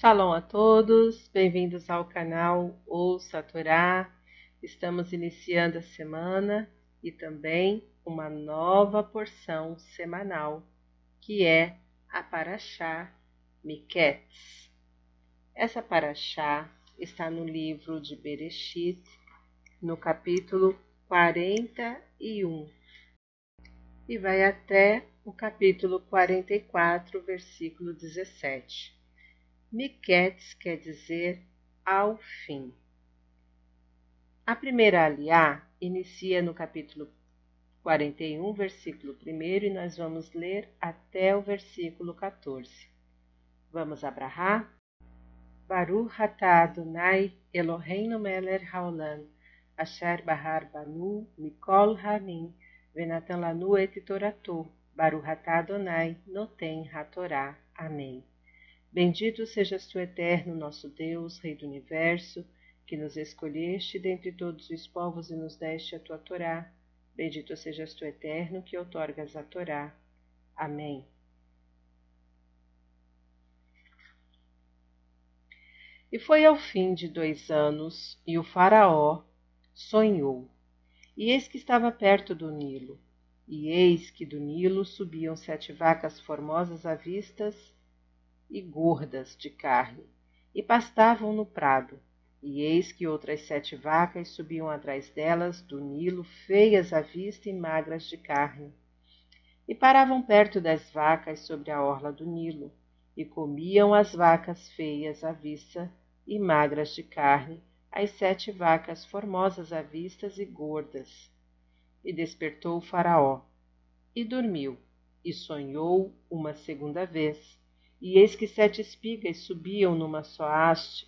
Shalom a todos, bem-vindos ao canal Ouça a Torá. Estamos iniciando a semana e também uma nova porção semanal, que é a Paraxá Miquetes. Essa Paraxá está no livro de Bereshit, no capítulo 41, e vai até o capítulo 44, versículo 17. Miquetes quer dizer ao fim. A primeira aliá inicia no capítulo 41, versículo 1, e nós vamos ler até o versículo 14. Vamos abrahar? Baruch atah Adonai Eloheinu melech haolam, asher bahar banu mikol hamim, venatan lanu et toratu, Baruch atah Adonai noten hatorá. Amém. Bendito sejas tu, eterno, nosso Deus, Rei do Universo, que nos escolheste dentre todos os povos e nos deste a tua Torá. Bendito sejas tu, eterno, que outorgas a Torá. Amém. E foi ao fim de dois anos, e o Faraó sonhou, e eis que estava perto do Nilo, e eis que do Nilo subiam sete vacas formosas à vistas e gordas de carne, e pastavam no prado. E eis que outras sete vacas subiam atrás delas do Nilo, feias à vista e magras de carne. E paravam perto das vacas sobre a orla do Nilo, e comiam as vacas feias à vista e magras de carne, as sete vacas formosas à vista e gordas. E despertou o Faraó, e dormiu, e sonhou uma segunda vez e eis que sete espigas subiam numa só haste,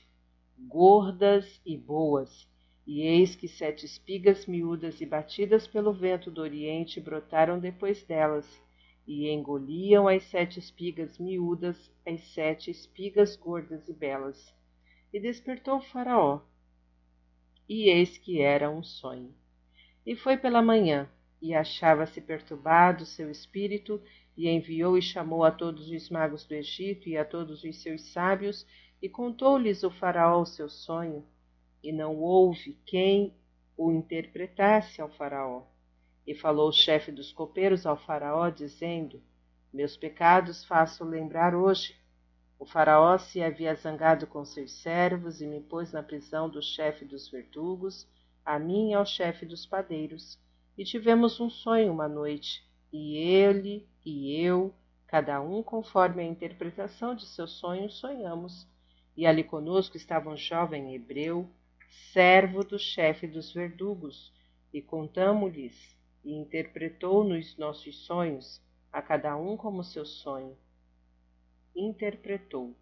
gordas e boas, e eis que sete espigas miúdas e batidas pelo vento do oriente brotaram depois delas, e engoliam as sete espigas miúdas, as sete espigas gordas e belas. E despertou Faraó, e eis que era um sonho. E foi pela manhã, e achava-se perturbado seu espírito, e enviou e chamou a todos os magos do Egito e a todos os seus sábios, e contou-lhes o faraó o seu sonho, e não houve quem o interpretasse ao faraó. E falou o chefe dos copeiros ao faraó, dizendo, Meus pecados faço lembrar hoje. O faraó se havia zangado com seus servos e me pôs na prisão do chefe dos verdugos, a mim e ao chefe dos padeiros. E tivemos um sonho uma noite, e ele e eu, cada um conforme a interpretação de seus sonhos, sonhamos. E ali conosco estava um jovem hebreu, servo do chefe dos verdugos, e contamo-lhes, e interpretou-nos nossos sonhos, a cada um como seu sonho. Interpretou.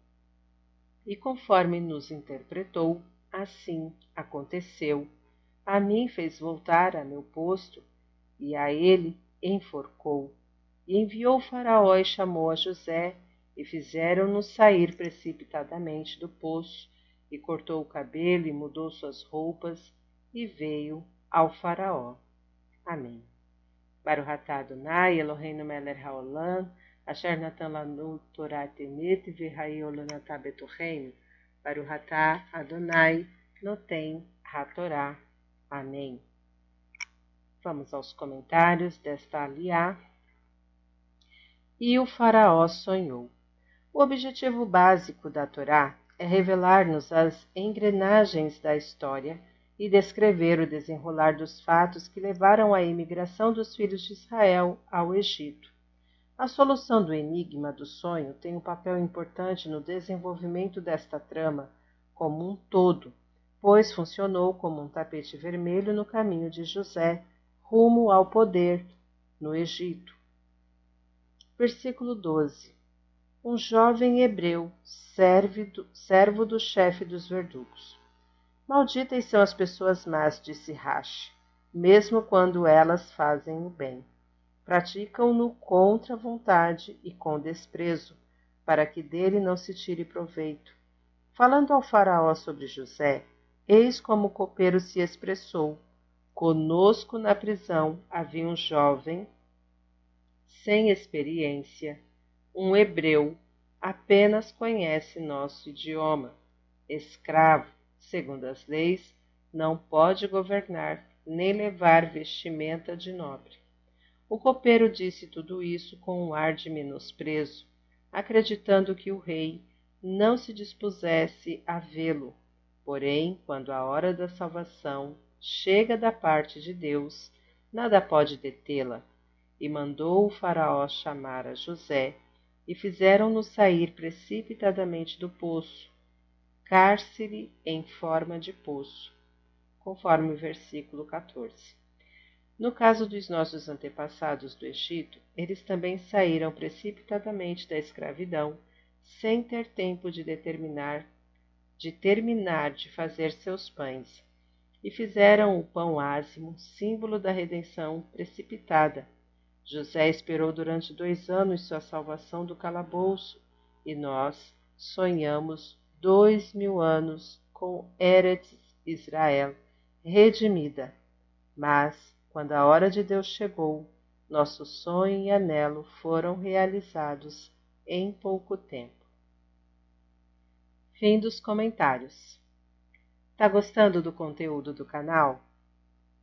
E conforme nos interpretou, assim aconteceu. A mim fez voltar a meu posto, e a ele enforcou e enviou o Faraó e chamou a José, e fizeram-no sair precipitadamente do poço, e cortou o cabelo e mudou suas roupas, e veio ao Faraó. Amém. Baruch atah Adonai, Eloheinu melech haolam, asher natan lanu Torah temet olanatah betorreino. Baruch atah Adonai, notem hatorá. Amém. Vamos aos comentários desta aliá e o Faraó sonhou. O objetivo básico da Torá é revelar-nos as engrenagens da história e descrever o desenrolar dos fatos que levaram à imigração dos filhos de Israel ao Egito. A solução do enigma do sonho tem um papel importante no desenvolvimento desta trama como um todo, pois funcionou como um tapete vermelho no caminho de José rumo ao poder no Egito. Versículo 12. Um jovem hebreu, servo do chefe dos verdugos. Malditas são as pessoas más, disse Rash, mesmo quando elas fazem o bem. Praticam-no contra a vontade e com desprezo, para que dele não se tire proveito. Falando ao faraó sobre José, eis como o copeiro se expressou. Conosco na prisão havia um jovem sem experiência, um hebreu, apenas conhece nosso idioma. Escravo, segundo as leis, não pode governar nem levar vestimenta de nobre. O copeiro disse tudo isso com um ar de menosprezo, acreditando que o rei não se dispusesse a vê-lo. Porém, quando a hora da salvação chega da parte de Deus, nada pode detê-la. E mandou o Faraó chamar a José, e fizeram-no sair precipitadamente do poço, cárcere em forma de poço, conforme o versículo 14. No caso dos nossos antepassados do Egito, eles também saíram precipitadamente da escravidão, sem ter tempo de determinar, de terminar de fazer seus pães, e fizeram o pão ázimo, símbolo da redenção precipitada. José esperou durante dois anos sua salvação do calabouço, e nós sonhamos dois mil anos com Eretz Israel redimida. Mas, quando a hora de Deus chegou, nosso sonho e anelo foram realizados em pouco tempo. Fim dos comentários. Tá gostando do conteúdo do canal?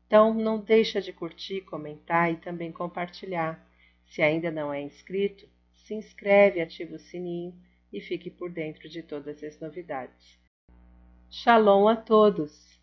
Então não deixa de curtir, comentar e também compartilhar. Se ainda não é inscrito, se inscreve, ativa o sininho e fique por dentro de todas as novidades. Shalom a todos!